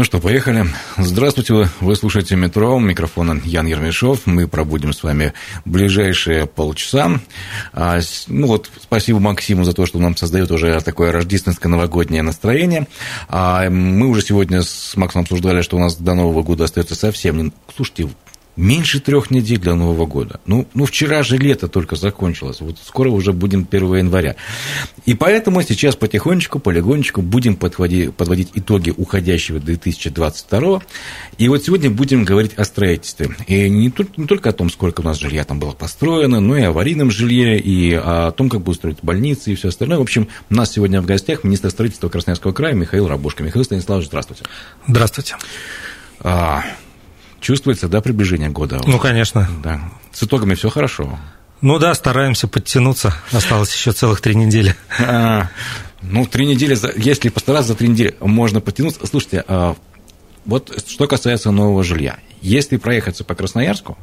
Ну что, поехали. Здравствуйте, вы слушаете «Метро», микрофона Ян Ермешов. Мы пробудем с вами ближайшие полчаса. А, ну вот, спасибо Максиму за то, что нам создает уже такое рождественское новогоднее настроение. А, мы уже сегодня с Максом обсуждали, что у нас до Нового года остается совсем... Слушайте, Меньше трех недель до Нового года. Ну, ну, вчера же лето только закончилось. Вот скоро уже будем 1 января. И поэтому сейчас потихонечку, полигонечку будем подводить, подводить итоги уходящего 2022. И вот сегодня будем говорить о строительстве. И не, не только о том, сколько у нас жилья там было построено, но и о аварийном жилье, и о том, как будут строить больницы и все остальное. В общем, у нас сегодня в гостях министр строительства Красноярского края Михаил Рабушка. Михаил Станиславович, здравствуйте. Здравствуйте. Чувствуется, да, приближение года? Ну, конечно. Да. С итогами все хорошо. Ну да, стараемся подтянуться. Осталось еще целых три недели. А, ну, три недели, если постараться за три недели, можно подтянуться. Слушайте, а, вот что касается нового жилья. Если проехаться по Красноярску,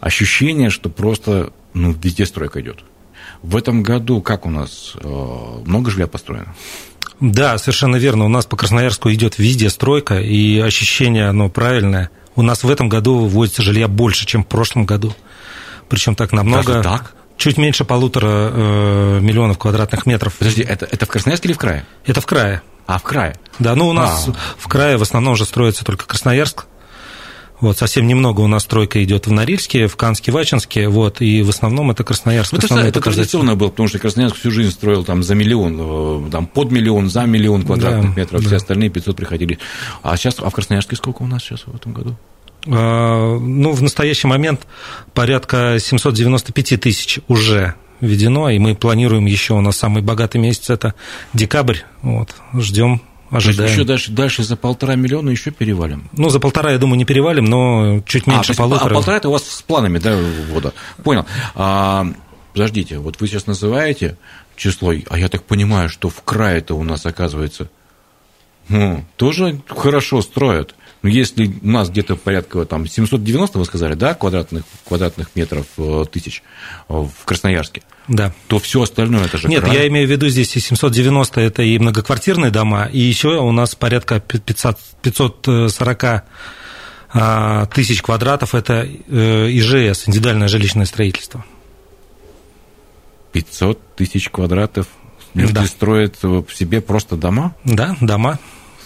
ощущение, что просто ну, везде стройка идет. В этом году как у нас? А, много жилья построено? Да, совершенно верно. У нас по Красноярску идет везде стройка, и ощущение, оно правильное – у нас в этом году вводится жилья больше, чем в прошлом году. Причем так намного... Даже так? Чуть меньше полутора э, миллионов квадратных метров. Подожди, это, это в Красноярске или в крае? Это в крае. А, в крае? Да, ну у нас а. в крае в основном уже строится только Красноярск, вот, совсем немного у нас стройка идет в Норильске, в Канске, Вачинске, вот, и в основном это Красноярск. Ну, это, это традиционно было, потому что Красноярск всю жизнь строил там за миллион, э, там под миллион, за миллион квадратных да, метров, да. все остальные 500 приходили. А сейчас, а в Красноярске сколько у нас сейчас в этом году? А, ну, в настоящий момент порядка 795 тысяч уже введено, и мы планируем еще, у нас самый богатый месяц – это декабрь, вот, ждем Ожидаем. еще дальше, дальше за полтора миллиона еще перевалим. Ну, за полтора, я думаю, не перевалим, но чуть а, меньше а, полутора. А полтора это у вас с планами, да, ввода. Понял. А, подождите, вот вы сейчас называете число, а я так понимаю, что в крае-то у нас оказывается ну, тоже хорошо строят. Но если у нас где-то порядка там, 790, вы сказали, да, квадратных, квадратных метров э, тысяч э, в Красноярске, да. то все остальное это же Нет, край. я имею в виду здесь и 790 это и многоквартирные дома, и еще у нас порядка 500, 540 а, тысяч квадратов это э, ИЖС, индивидуальное жилищное строительство. 500 тысяч квадратов люди да. строят в себе просто дома? Да, дома.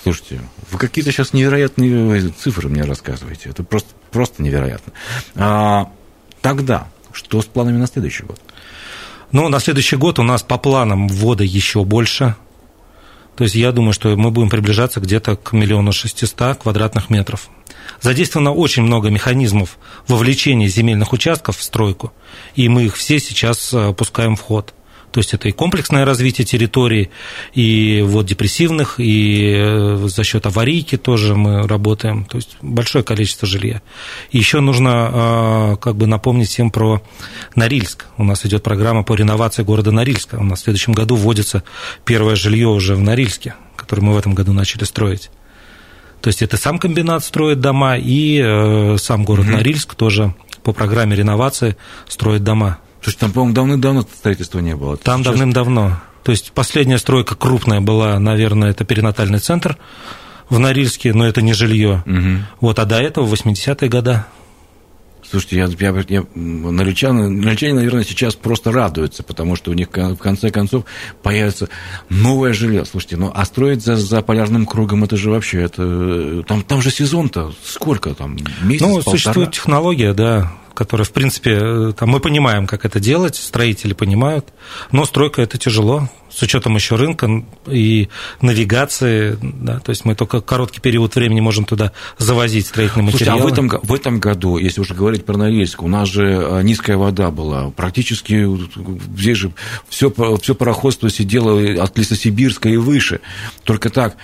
Слушайте, вы какие-то сейчас невероятные цифры мне рассказываете. Это просто, просто невероятно. А, тогда, что с планами на следующий год? Ну, на следующий год у нас по планам ввода еще больше. То есть я думаю, что мы будем приближаться где-то к миллиону шестиста квадратных метров. Задействовано очень много механизмов вовлечения земельных участков в стройку, и мы их все сейчас э, пускаем в ход. То есть это и комплексное развитие территории, и вот депрессивных, и э, за счет аварийки тоже мы работаем. То есть большое количество жилья. И еще нужно а, как бы напомнить всем про Норильск. У нас идет программа по реновации города Норильска. У нас в следующем году вводится первое жилье уже в Норильске, которое мы в этом году начали строить. То есть это сам комбинат строит дома, и э, сам город угу. Норильск тоже по программе реновации строит дома. То есть там, по-моему, давным-давно строительства не было. Там Сейчас... давным-давно. То есть последняя стройка крупная была, наверное, это перинатальный центр в Норильске, но это не жилье. Угу. Вот, а до этого 80-е годы. Слушайте, я, я, я, наречане, наречане, наверное, сейчас просто радуются, потому что у них в конце концов появится новое жилье. Слушайте, ну а строить за, за полярным кругом это же вообще это там, там же сезон-то сколько там месяц? Ну, полтора? существует технология, да которая, в принципе, там, мы понимаем, как это делать, строители понимают, но стройка это тяжело, с учетом еще рынка и навигации, да, то есть мы только короткий период времени можем туда завозить строительные Слушайте, материалы. а в этом, в этом году, если уже говорить про Норильск, у нас же э, низкая вода была, практически здесь же все, все пароходство сидело от Лесосибирска и выше, только так,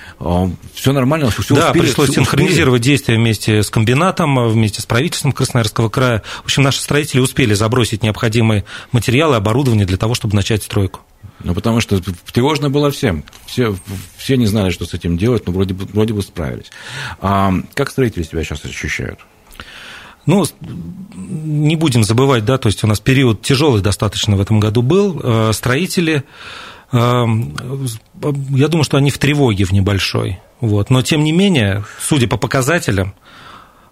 все нормально, все Да, успели, пришлось все синхронизировать действия вместе с комбинатом, вместе с правительством Красноярского края. В общем, наши строители успели забросить необходимые материалы, оборудование для того, чтобы начать стройку. Ну, потому что тревожно было всем. Все, все не знали, что с этим делать, но вроде бы, вроде бы справились. А как строители себя сейчас ощущают? Ну, не будем забывать, да, то есть у нас период тяжелый достаточно в этом году был. Э, строители, э, я думаю, что они в тревоге в небольшой. Вот. Но, тем не менее, судя по показателям,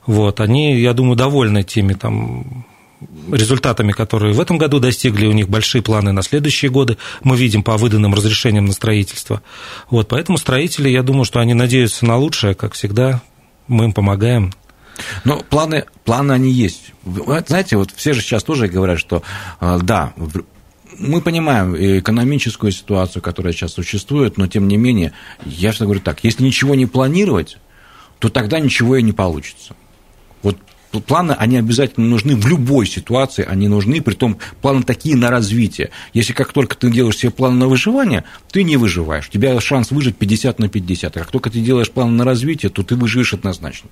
вот, они, я думаю, довольны теми там, результатами, которые в этом году достигли, у них большие планы на следующие годы, мы видим по выданным разрешениям на строительство. Вот, поэтому строители, я думаю, что они надеются на лучшее, как всегда, мы им помогаем. Но планы, планы они есть. Знаете, вот все же сейчас тоже говорят, что э, да, мы понимаем экономическую ситуацию, которая сейчас существует, но тем не менее, я всегда говорю так, если ничего не планировать, то тогда ничего и не получится. Вот планы, они обязательно нужны в любой ситуации, они нужны, при том планы такие на развитие. Если как только ты делаешь себе план на выживание, ты не выживаешь, у тебя шанс выжить 50 на 50, а как только ты делаешь план на развитие, то ты выживешь однозначно.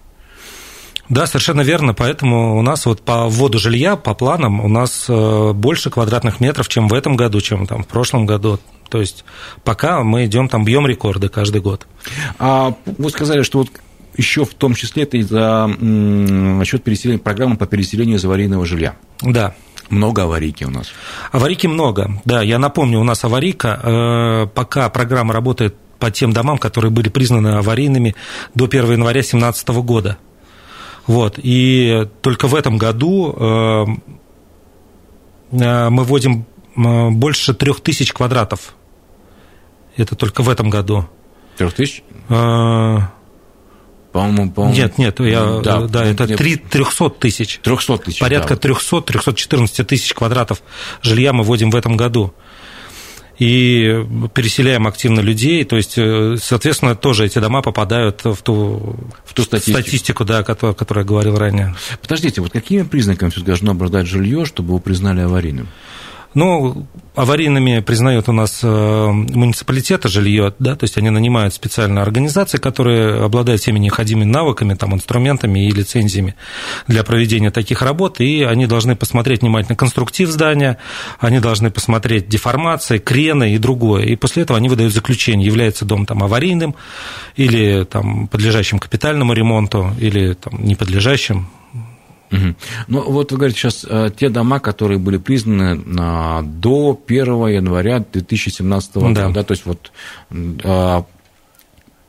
Да, совершенно верно. Поэтому у нас вот по вводу жилья, по планам, у нас э, больше квадратных метров, чем в этом году, чем там в прошлом году. То есть пока мы идем там бьем рекорды каждый год. А вы сказали, что вот еще в том числе это за счет переселения, программы по переселению из аварийного жилья. Да. Много аварийки у нас. Аварийки много, да. Я напомню, у нас аварийка, э, пока программа работает по тем домам, которые были признаны аварийными до 1 января 2017 года. Вот. И только в этом году э, э, мы вводим больше трех тысяч квадратов. Это только в этом году. Трех тысяч? По-моему, по Нет, нет, я, да, да это нет. 3, 300 тысяч. 300 тысяч. Порядка да. 300-314 тысяч квадратов жилья мы вводим в этом году. И переселяем активно людей, то есть, э, соответственно, тоже эти дома попадают в ту, в ту статистику, статистику да, о которой я говорил ранее. Подождите, вот какими признаками все должно обладать жилье, чтобы его признали аварийным? Ну, аварийными признают у нас э, муниципалитеты жилье, да, то есть они нанимают специальные организации, которые обладают всеми необходимыми навыками, там, инструментами и лицензиями для проведения таких работ, и они должны посмотреть внимательно конструктив здания, они должны посмотреть деформации, крены и другое, и после этого они выдают заключение, является дом там аварийным или там подлежащим капитальному ремонту, или там не подлежащим, Угу. Ну, вот вы говорите сейчас, э, те дома, которые были признаны а, до 1 января 2017 года, да. да, то есть вот а,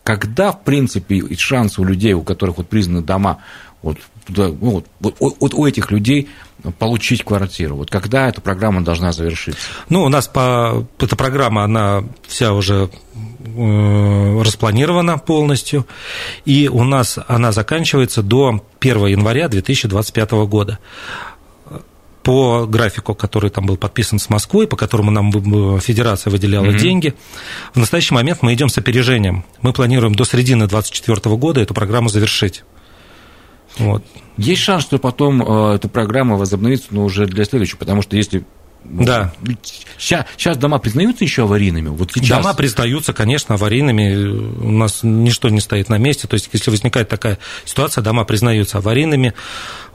когда, в принципе, шанс у людей, у которых вот признаны дома, вот, ну, вот, вот у этих людей получить квартиру? Вот когда эта программа должна завершиться? Ну, у нас по, эта программа, она вся уже э, распланирована полностью, и у нас она заканчивается до 1 января 2025 года по графику, который там был подписан с Москвой, по которому нам федерация выделяла mm-hmm. деньги. В настоящий момент мы идем с опережением. Мы планируем до середины 2024 года эту программу завершить. Вот. Есть шанс, что потом э, эта программа возобновится, но уже для следующего, потому что если да. Сейчас, сейчас дома признаются еще аварийными? Вот сейчас... Дома признаются, конечно, аварийными. У нас ничто не стоит на месте. То есть, если возникает такая ситуация, дома признаются аварийными.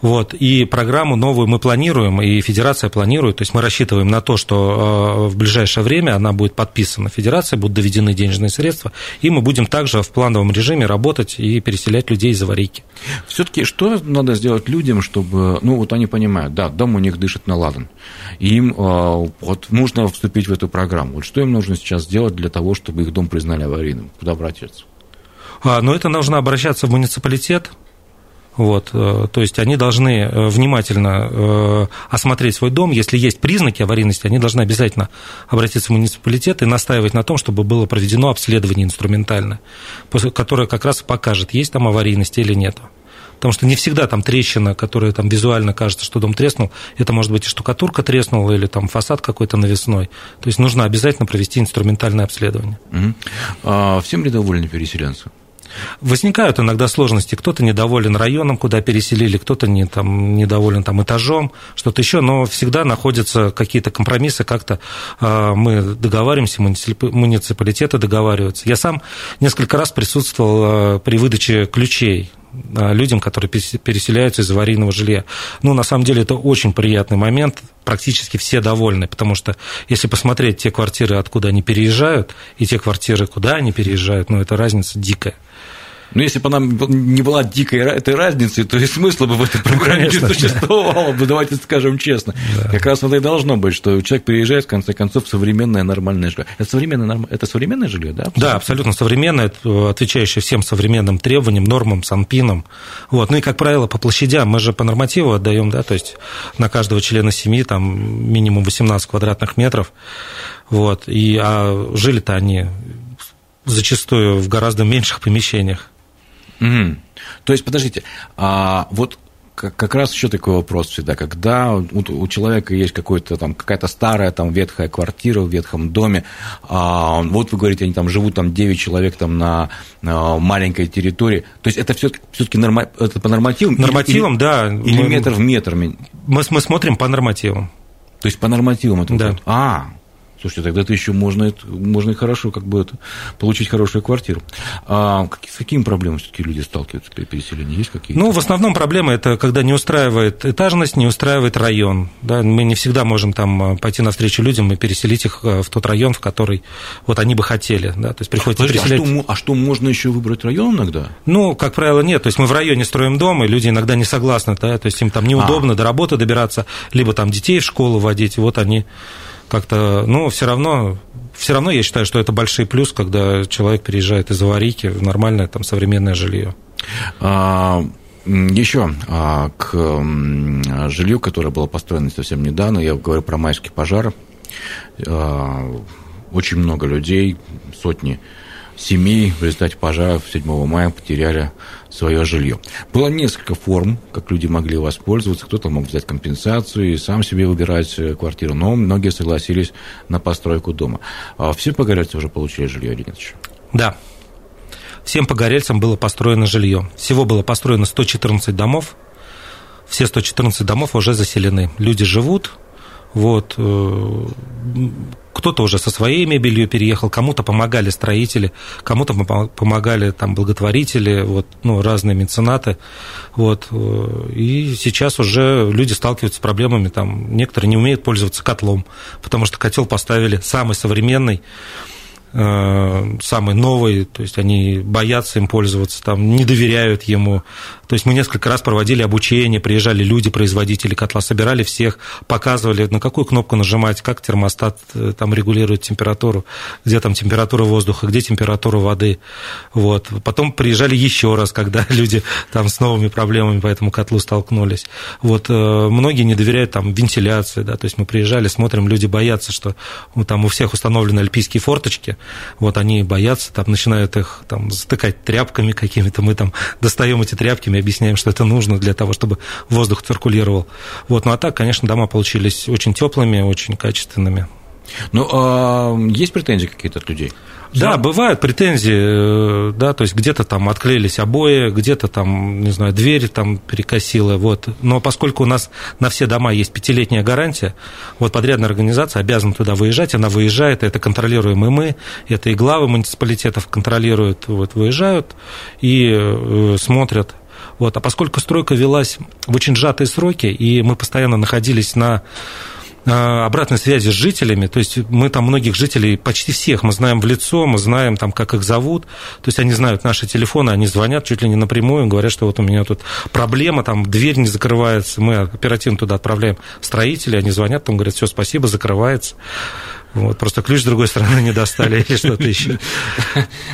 Вот. И программу новую мы планируем, и Федерация планирует. То есть, мы рассчитываем на то, что э, в ближайшее время она будет подписана Федерацией, будут доведены денежные средства, и мы будем также в плановом режиме работать и переселять людей из аварийки. Все-таки что надо сделать людям, чтобы, ну, вот они понимают, да, дом у них дышит на ладан, им а, вот нужно вступить в эту программу. Вот что им нужно сейчас сделать для того, чтобы их дом признали аварийным? Куда обратиться? А, ну, это нужно обращаться в муниципалитет, вот, э, то есть они должны э, внимательно э, осмотреть свой дом. Если есть признаки аварийности, они должны обязательно обратиться в муниципалитет и настаивать на том, чтобы было проведено обследование инструментальное, которое как раз покажет, есть там аварийность или нет. Потому что не всегда там трещина, которая там визуально кажется, что дом треснул, это может быть и штукатурка треснула, или там фасад какой-то навесной. То есть нужно обязательно провести инструментальное обследование. Угу. А всем ли довольны переселенцы? Возникают иногда сложности. Кто-то недоволен районом, куда переселили, кто-то не, там, недоволен там, этажом, что-то еще, но всегда находятся какие-то компромиссы, как-то э, мы договариваемся, муниципалитеты договариваются. Я сам несколько раз присутствовал э, при выдаче ключей людям, которые переселяются из аварийного жилья. Ну, на самом деле, это очень приятный момент, практически все довольны, потому что если посмотреть те квартиры, откуда они переезжают, и те квартиры, куда они переезжают, ну, это разница дикая. Но ну, если бы нам не была дикой этой разницы, то и смысла бы в этой программе Конечно, не существовало бы, давайте скажем честно. Да. Как раз это и должно быть, что человек приезжает, в конце концов, в современное нормальное жилье. Это современное, это современное жилье, да? Абсолютно? Да, абсолютно современное, отвечающее всем современным требованиям, нормам, санпинам. Вот. Ну и, как правило, по площадям мы же по нормативу отдаем, да, то есть на каждого члена семьи там минимум 18 квадратных метров. Вот. И, а жили-то они зачастую в гораздо меньших помещениях. Угу. То есть, подождите, а вот как раз еще такой вопрос всегда, когда у, человека есть какой-то там какая-то старая там ветхая квартира в ветхом доме, а, вот вы говорите, они там живут там 9 человек там на, на маленькой территории, то есть это все-таки норма, это по нормативам? Нормативам, или, да. Или мы, метр в метр? Мы, мы смотрим по нормативам. То есть по нормативам это? Да. Вот, а, Слушайте, тогда это еще можно, можно и хорошо как бы это, получить хорошую квартиру. А с какими проблемами все-таки люди сталкиваются при переселении? Есть какие-то? Ну, в основном проблема это когда не устраивает этажность, не устраивает район. Да? Мы не всегда можем там э, пойти навстречу людям и переселить их э, в тот район, в который вот они бы хотели. Да? То есть приходится Подожди, переселять... а, что, а что, можно еще выбрать район иногда? Ну, как правило, нет. То есть мы в районе строим дом, и люди иногда не согласны. Да? То есть им там неудобно а. до работы добираться, либо там детей в школу водить. Вот они как-то, ну, все равно, все равно я считаю, что это большой плюс, когда человек переезжает из аварийки в нормальное там современное жилье. А... Еще а, к жилью, которое было построено совсем недавно, я говорю про майский пожар. А, очень много людей, сотни семей в результате пожаров 7 мая потеряли свое жилье. Было несколько форм, как люди могли воспользоваться. Кто-то мог взять компенсацию и сам себе выбирать э, квартиру, но многие согласились на постройку дома. А все погорельцы уже получили жилье еще? Да. Всем погорельцам было построено жилье. Всего было построено 114 домов. Все 114 домов уже заселены. Люди живут, вот. Э, кто-то уже со своей мебелью переехал, кому-то помогали строители, кому-то помогали там благотворители, вот, ну, разные меценаты. Вот. Э, и сейчас уже люди сталкиваются с проблемами, там, некоторые не умеют пользоваться котлом, потому что котел поставили самый современный, самый новый, то есть они боятся им пользоваться, там, не доверяют ему. То есть мы несколько раз проводили обучение, приезжали люди, производители котла, собирали всех, показывали, на какую кнопку нажимать, как термостат э, там регулирует температуру, где там температура воздуха, где температура воды. Вот. Потом приезжали еще раз, когда люди там с новыми проблемами по этому котлу столкнулись. Вот. Э, многие не доверяют там вентиляции, да, то есть мы приезжали, смотрим, люди боятся, что ну, там у всех установлены альпийские форточки, вот они боятся, там начинают их там затыкать тряпками какими-то, мы там достаем эти тряпки, мы объясняем, что это нужно для того, чтобы воздух циркулировал. Вот, ну а так, конечно, дома получились очень теплыми, очень качественными. Ну, а есть претензии какие-то от людей? Да, бывают претензии, э, да, то есть где-то там отклеились обои, где-то там, не знаю, дверь там перекосила, вот. Но поскольку у нас на все дома есть пятилетняя гарантия, вот подрядная организация обязана туда выезжать, она выезжает, это контролируем и мы, это и главы муниципалитетов контролируют, вот, выезжают и э, смотрят, вот. А поскольку стройка велась в очень сжатые сроки, и мы постоянно находились на обратной связи с жителями, то есть мы там многих жителей, почти всех мы знаем в лицо, мы знаем там, как их зовут, то есть они знают наши телефоны, они звонят чуть ли не напрямую, говорят, что вот у меня тут проблема, там дверь не закрывается, мы оперативно туда отправляем строителей, они звонят, там говорят, все, спасибо, закрывается. Вот, просто ключ с другой стороны не достали или что-то еще.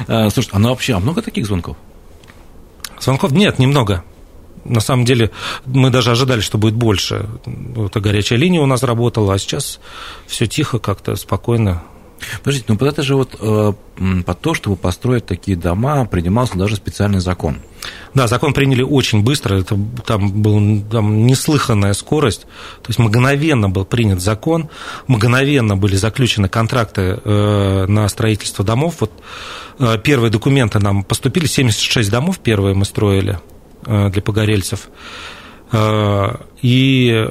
А, слушай, а ну вообще, а много таких звонков? Звонков нет, немного на самом деле мы даже ожидали, что будет больше. Это горячая линия у нас работала, а сейчас все тихо, как-то спокойно. Подождите, ну под это же вот э, под то, чтобы построить такие дома, принимался даже специальный закон. Да, закон приняли очень быстро, это там была там, неслыханная скорость, то есть мгновенно был принят закон, мгновенно были заключены контракты э, на строительство домов. Вот э, первые документы нам поступили, 76 домов первые мы строили для погорельцев. И э,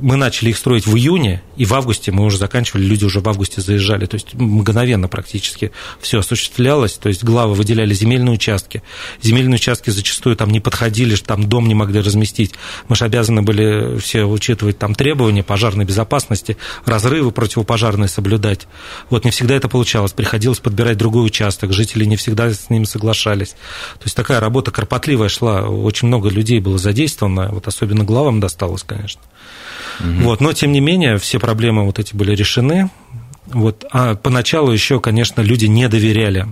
мы начали их строить в июне, и в августе мы уже заканчивали, люди уже в августе заезжали. То есть мгновенно практически все осуществлялось. То есть главы выделяли земельные участки. Земельные участки зачастую там не подходили, там дом не могли разместить. Мы же обязаны были все учитывать там требования пожарной безопасности, разрывы противопожарные соблюдать. Вот не всегда это получалось. Приходилось подбирать другой участок. Жители не всегда с ними соглашались. То есть такая работа кропотливая шла. Очень много людей было задействовано. Вот особенно главам досталось осталось, конечно. Угу. Вот, но, тем не менее, все проблемы вот эти были решены. Вот. А поначалу еще, конечно, люди не доверяли.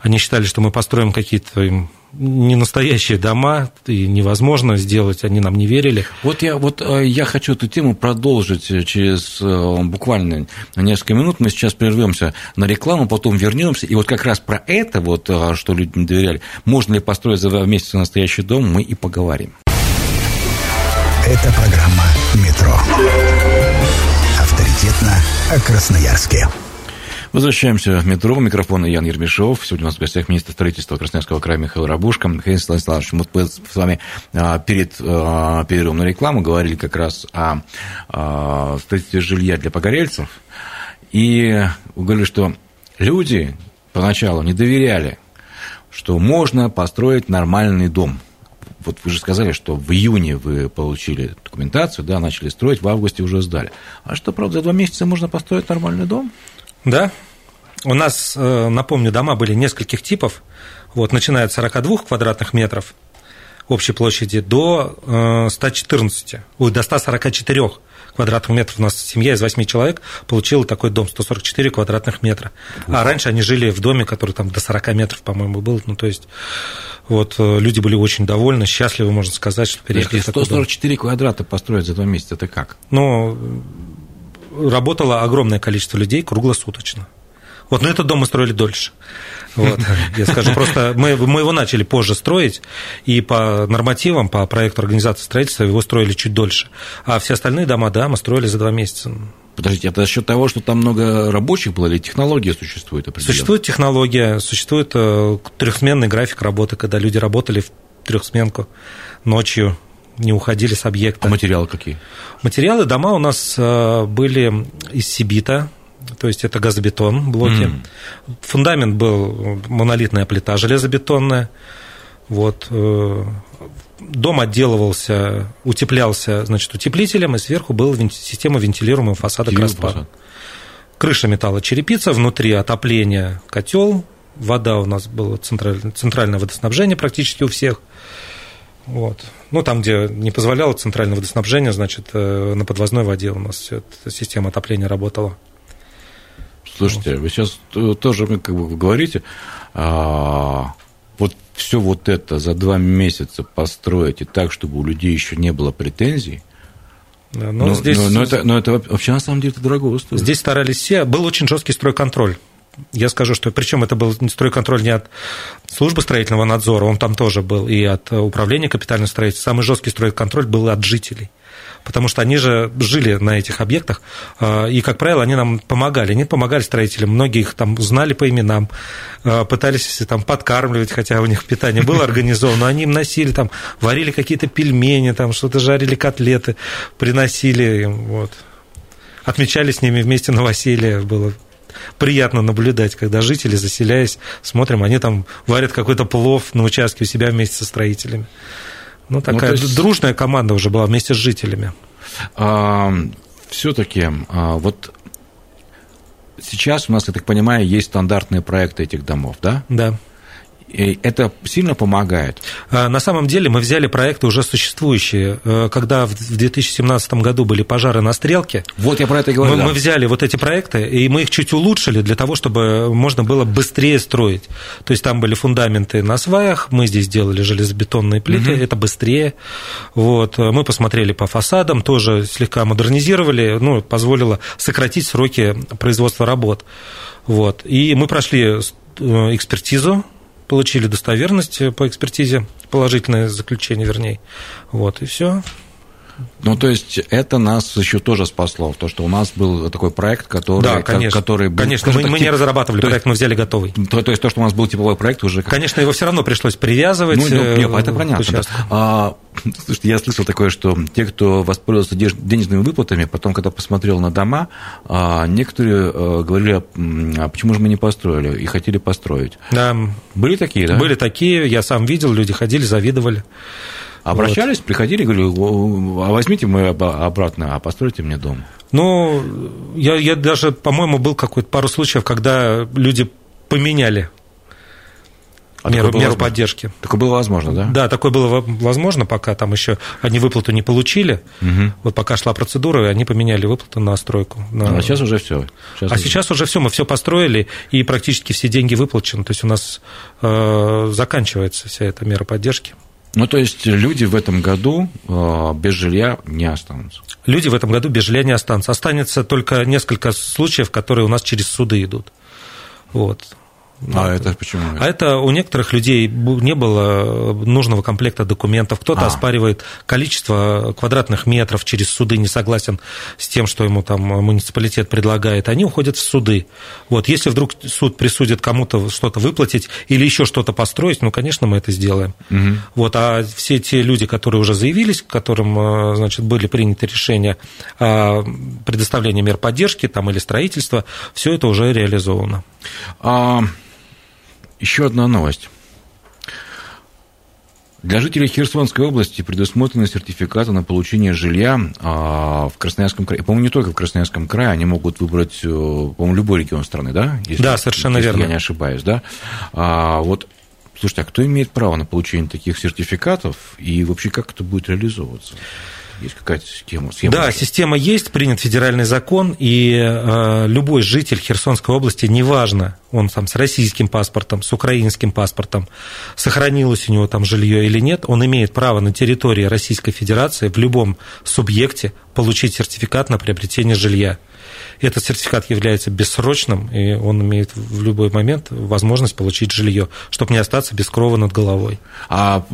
Они считали, что мы построим какие-то им не настоящие дома, и невозможно сделать, они нам не верили. Вот я, вот э, я хочу эту тему продолжить через э, буквально несколько минут. Мы сейчас прервемся на рекламу, потом вернемся. И вот как раз про это, вот, э, что люди не доверяли, можно ли построить за два месяца настоящий дом, мы и поговорим. Это программа «Метро». Авторитетно о Красноярске. Возвращаемся в метро. Микрофон Ян Ермешов. Сегодня у нас в гостях министр строительства Красноярского края Михаил Рабушка. Михаил Станиславович, мы с вами а, перед а, перерывом на рекламу говорили как раз о а, строительстве жилья для погорельцев. И говорили, что люди поначалу не доверяли, что можно построить нормальный дом – вот вы же сказали, что в июне вы получили документацию, да, начали строить, в августе уже сдали. А что, правда, за два месяца можно построить нормальный дом? Да. У нас, э, напомню, дома были нескольких типов, вот, начиная от 42 квадратных метров общей площади до 114, э, ой, до 144 квадратных метров. У нас семья из 8 человек получила такой дом, 144 квадратных метра. А раньше они жили в доме, который там до 40 метров, по-моему, был. Ну, то есть вот э, люди были очень довольны, счастливы, можно сказать, что переехали. 144 квадрата построить за два месяца, это как? Ну, работало огромное количество людей круглосуточно. Вот, но этот дом мы строили дольше. Вот, я скажу, просто мы, мы его начали позже строить, и по нормативам, по проекту организации строительства его строили чуть дольше. А все остальные дома, да, мы строили за два месяца. Подождите, это за счет того, что там много рабочих было, или технология существует определенно? Существует технология, существует э, трехсменный график работы, когда люди работали в трехсменку ночью, не уходили с объекта. А материалы какие? Материалы дома у нас э, были из Сибита, то есть это газобетон блоки. Mm. Фундамент был монолитная плита железобетонная. Вот. Э, дом отделывался, утеплялся, значит, утеплителем, и сверху была система вентилируемого фасада Краспа. Крыша металлочерепица, внутри отопление, котел, вода у нас было центральное, центральное водоснабжение практически у всех. Вот. Ну, там, где не позволяло центральное водоснабжение, значит, э, на подвозной воде у нас система отопления работала. Слушайте, вы сейчас тоже как бы говорите, а, вот все вот это за два месяца построить и так, чтобы у людей еще не было претензий, но, но, здесь... но, но, это, но это вообще на самом деле это дорого стоит. Здесь старались все. Был очень жесткий стройконтроль. Я скажу, что причем это был стройконтроль не от службы строительного надзора, он там тоже был, и от управления капитального строительства. Самый жесткий стройконтроль был от жителей потому что они же жили на этих объектах, а, и, как правило, они нам помогали. Они помогали строителям, многие их там знали по именам, а, пытались там подкармливать, хотя у них питание было организовано, они им носили, там, варили какие-то пельмени, там, что-то жарили котлеты, приносили им, вот. Отмечали с ними вместе новоселье, было приятно наблюдать, когда жители, заселяясь, смотрим, они там варят какой-то плов на участке у себя вместе со строителями. Ну, такая ну, есть... дружная команда уже была вместе с жителями. А, Все-таки а, вот сейчас у нас, я так понимаю, есть стандартные проекты этих домов, да? Да. Это сильно помогает? А, на самом деле мы взяли проекты уже существующие. Э, когда в 2017 году были пожары на Стрелке, вот я про это говорю. Мы, да. мы взяли вот эти проекты, и мы их чуть улучшили для того, чтобы можно было быстрее строить. То есть там были фундаменты на сваях, мы здесь делали железобетонные плиты, угу. это быстрее. Вот. Мы посмотрели по фасадам, тоже слегка модернизировали, ну, позволило сократить сроки производства работ. Вот. И мы прошли э, экспертизу получили достоверность по экспертизе, положительное заключение, вернее. Вот, и все. Ну, то есть это нас еще тоже спасло, то, что у нас был такой проект, который... Да, конечно. Который был, конечно, мы, так, мы не разрабатывали проект, есть, мы взяли готовый. То, то есть то, что у нас был типовой проект уже... Конечно, его все равно пришлось привязывать. Ну, ну нет, это понятно. Да. А, слушайте, я слышал такое, что те, кто воспользовался денежными выплатами, потом, когда посмотрел на дома, а, некоторые а, говорили, а почему же мы не построили, и хотели построить. Да. Были такие, да? Были такие, я сам видел, люди ходили, завидовали. Обращались, вот. приходили, говорили, а возьмите мы обратно, а постройте мне дом. Ну, я, я даже, по-моему, был какой-то пару случаев, когда люди поменяли а меру, меру поддержки. Такое было возможно, да? Да, такое было возможно, пока там еще они выплату не получили. Угу. Вот пока шла процедура, и они поменяли выплату на стройку. На... А сейчас уже все. Сейчас а уже... сейчас уже все, мы все построили, и практически все деньги выплачены. То есть у нас э, заканчивается вся эта мера поддержки. Ну, то есть люди в этом году э, без жилья не останутся? Люди в этом году без жилья не останутся. Останется только несколько случаев, которые у нас через суды идут. Вот. А это почему? А это у некоторых людей не было нужного комплекта документов. Кто-то а. оспаривает количество квадратных метров через суды, не согласен с тем, что ему там муниципалитет предлагает. Они уходят в суды. Вот, если вдруг суд присудит кому-то что-то выплатить или еще что-то построить, ну, конечно, мы это сделаем. Угу. Вот, а все те люди, которые уже заявились, которым, э, значит, были приняты решения о предоставлении мер поддержки там, или строительства, все это уже реализовано. А... Еще одна новость. Для жителей Херсонской области предусмотрены сертификаты на получение жилья а, в Красноярском крае. По-моему, не только в Красноярском крае, они могут выбрать, э, по-моему, любой регион страны, да? Если, да, совершенно если верно. я не ошибаюсь, да? А, вот, слушайте, а кто имеет право на получение таких сертификатов и вообще как это будет реализовываться? Есть какая-то схема? схема да, уже? система есть, принят федеральный закон, и э, любой житель Херсонской области, неважно, он там с российским паспортом, с украинским паспортом, сохранилось у него там жилье или нет, он имеет право на территории Российской Федерации в любом субъекте получить сертификат на приобретение жилья. Этот сертификат является бессрочным, и он имеет в любой момент возможность получить жилье, чтобы не остаться без крова над головой. А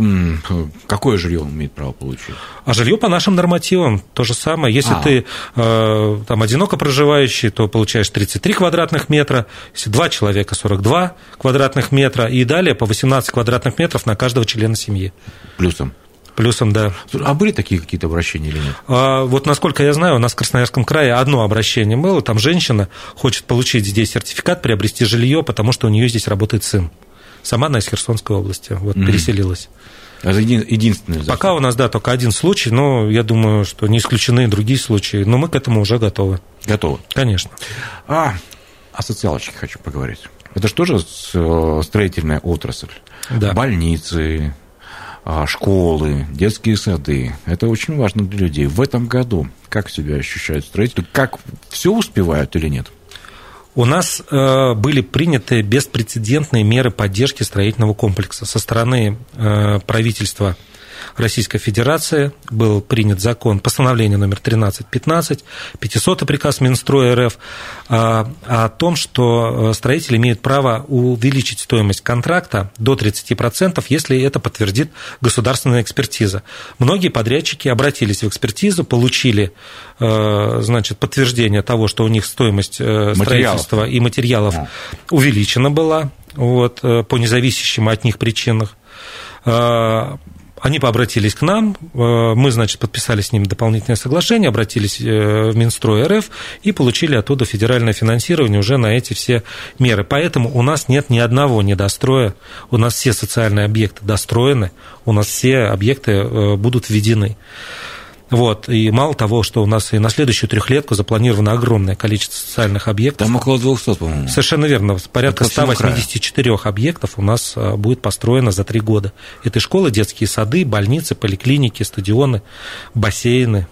какое жилье он имеет право получить? А жилье по нашим нормативам то же самое. Если а. ты э, там одиноко проживающий, то получаешь 33 квадратных метра, если два человека 42 квадратных метра, и далее по 18 квадратных метров на каждого члена семьи. Плюсом. Плюсом, да. А были такие какие-то обращения или нет? А, вот насколько я знаю, у нас в Красноярском крае одно обращение было. Там женщина хочет получить здесь сертификат, приобрести жилье, потому что у нее здесь работает сын. Сама она из Херсонской области, вот mm-hmm. переселилась. Это единственный закон. Пока у нас, да, только один случай, но я думаю, что не исключены другие случаи, но мы к этому уже готовы. Готовы? Конечно. А, о социалочке хочу поговорить. Это же тоже э, строительная отрасль. Да. Больницы, а, школы, детские сады. Это очень важно для людей. В этом году как себя ощущают строители? Как все успевают или нет? У нас э, были приняты беспрецедентные меры поддержки строительного комплекса со стороны э, правительства Российской Федерации был принят закон, постановление номер 1315, 500 приказ Минстроя РФ а, о том, что э, строители имеют право увеличить стоимость контракта до 30%, если это подтвердит государственная экспертиза. Многие подрядчики обратились в экспертизу, получили э, значит, подтверждение того, что у них стоимость э, строительства материалов. и материалов увеличена была вот, по независящим от них причинам. Они обратились к нам, э, мы, значит, подписали с ними дополнительное соглашение, обратились э, в Минстрой РФ и получили оттуда федеральное финансирование уже на эти все меры. Поэтому у нас нет ни одного недостроя, у нас все социальные объекты достроены, у нас все объекты э, будут введены. Вот. И мало того, что у нас и на следующую трехлетку запланировано огромное количество социальных объектов. Там около 200, по-моему. Совершенно верно. Порядка 184 объектов у нас а, будет построено за три года. Это школы, детские сады, больницы, поликлиники, стадионы, бассейны.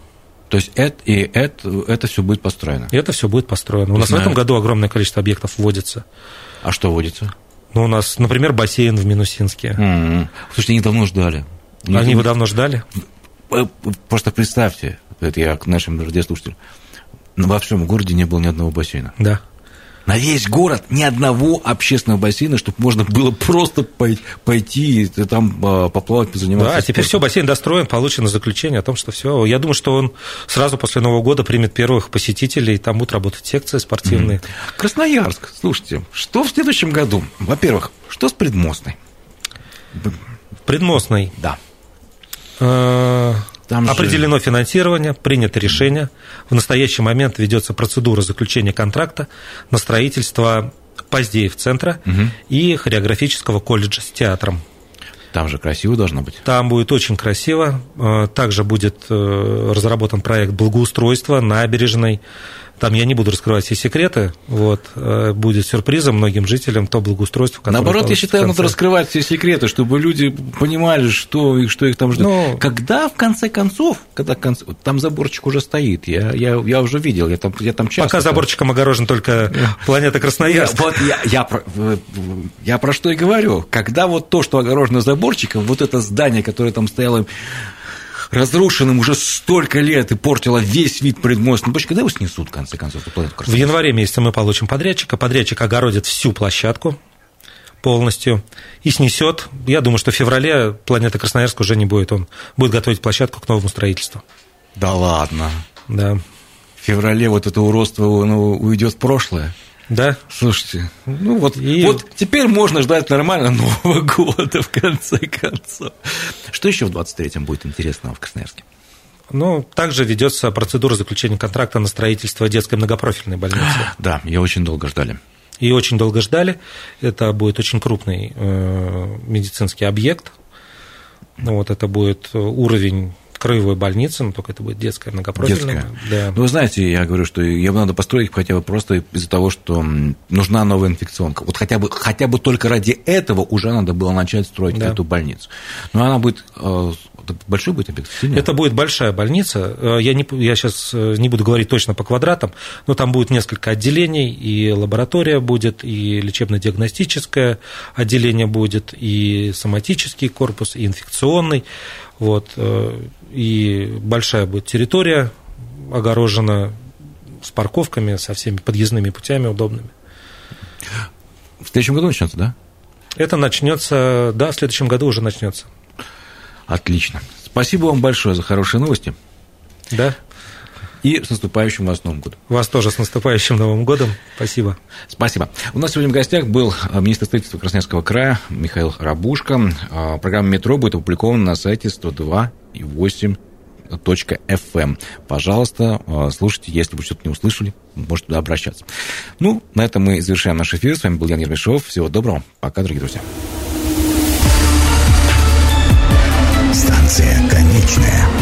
То есть это, и это, это все будет построено? И это все будет построено. У нас в этом году огромное количество объектов вводится. А что вводится? Ну, у нас, например, бассейн в Минусинске. Mm-hmm. Слушайте, они давно ждали. Они, они его давно ждали? Э, просто представьте, это я к нашим радиослушателям, во всем городе не было ни одного бассейна. Да. На весь город ни одного общественного бассейна, чтобы можно было просто пойти и там а, поплавать, позаниматься. Да, теперь все, бассейн достроен, получено заключение о том, что все. Я думаю, что он сразу после Нового года примет первых посетителей, там будут работать секции спортивные. Mm-hmm. Красноярск, слушайте, что в следующем году? Во-первых, что с предмостной? Предмостной? Да. Э, там Определено же... финансирование, принято решение. В настоящий момент ведется процедура заключения контракта на строительство Поздеев центра угу. и хореографического колледжа с театром. Там же красиво должно быть. Там будет очень красиво. Э, также будет э, разработан проект благоустройства набережной там я не буду раскрывать все секреты, вот, э, будет сюрпризом многим жителям то благоустройство, которое Наоборот, я считаю, надо раскрывать все секреты, чтобы люди понимали, что, что их там ждет. Но... Когда, в конце концов, когда конце, там заборчик уже стоит, я, я, я уже видел, я там, я там часто... Пока заборчиком огорожен только планета Красноярск. Вот я, я, я про что и говорю. Когда вот то, что огорожено заборчиком, вот это здание, которое там стояло разрушенным уже столько лет и портила весь вид предмостной площади. Когда его снесут, в конце концов, планету В январе месяце мы получим подрядчика. Подрядчик огородит всю площадку полностью и снесет. Я думаю, что в феврале планета Красноярск уже не будет. Он будет готовить площадку к новому строительству. Да ладно. Да. В феврале вот это уродство ну, уйдет в прошлое. Да. Слушайте, ну вот, и... вот теперь можно ждать нормально Нового года, в конце концов. Что еще в 23-м будет интересного в Красноярске? Ну, также ведется процедура заключения контракта на строительство детской многопрофильной больницы. Да, ее очень долго ждали. И очень долго ждали. Это будет очень крупный э, медицинский объект. Ну, вот это будет уровень краевой больницы, но только это будет детская многопрофильная. Детская. Да. Ну, вы знаете, я говорю, что ее надо построить хотя бы просто из-за того, что нужна новая инфекционка. Вот хотя бы, хотя бы только ради этого уже надо было начать строить да. эту больницу. Но она будет э, большой будет объект? Сильный? Это будет большая больница. Э, я, не, я сейчас э, не буду говорить точно по квадратам, но там будет несколько отделений, и лаборатория будет, и лечебно-диагностическое отделение будет, и соматический корпус, и инфекционный. Вот и большая будет территория огорожена с парковками, со всеми подъездными путями удобными. В следующем году начнется, да? Это начнется, да, в следующем году уже начнется. Отлично. Спасибо вам большое за хорошие новости. Да. И с наступающим вас Новым годом. Вас тоже с наступающим Новым годом. Спасибо. Спасибо. У нас сегодня в гостях был министр строительства Красноярского края Михаил Рабушка. А, программа «Метро» будет опубликована на сайте 102.8 FM. Эм. Пожалуйста, а, слушайте, если вы что-то не услышали, можете туда обращаться. Ну, на этом мы завершаем наш эфир. С вами был Ян Ермешов. Всего доброго. Пока, дорогие друзья. Станция конечная.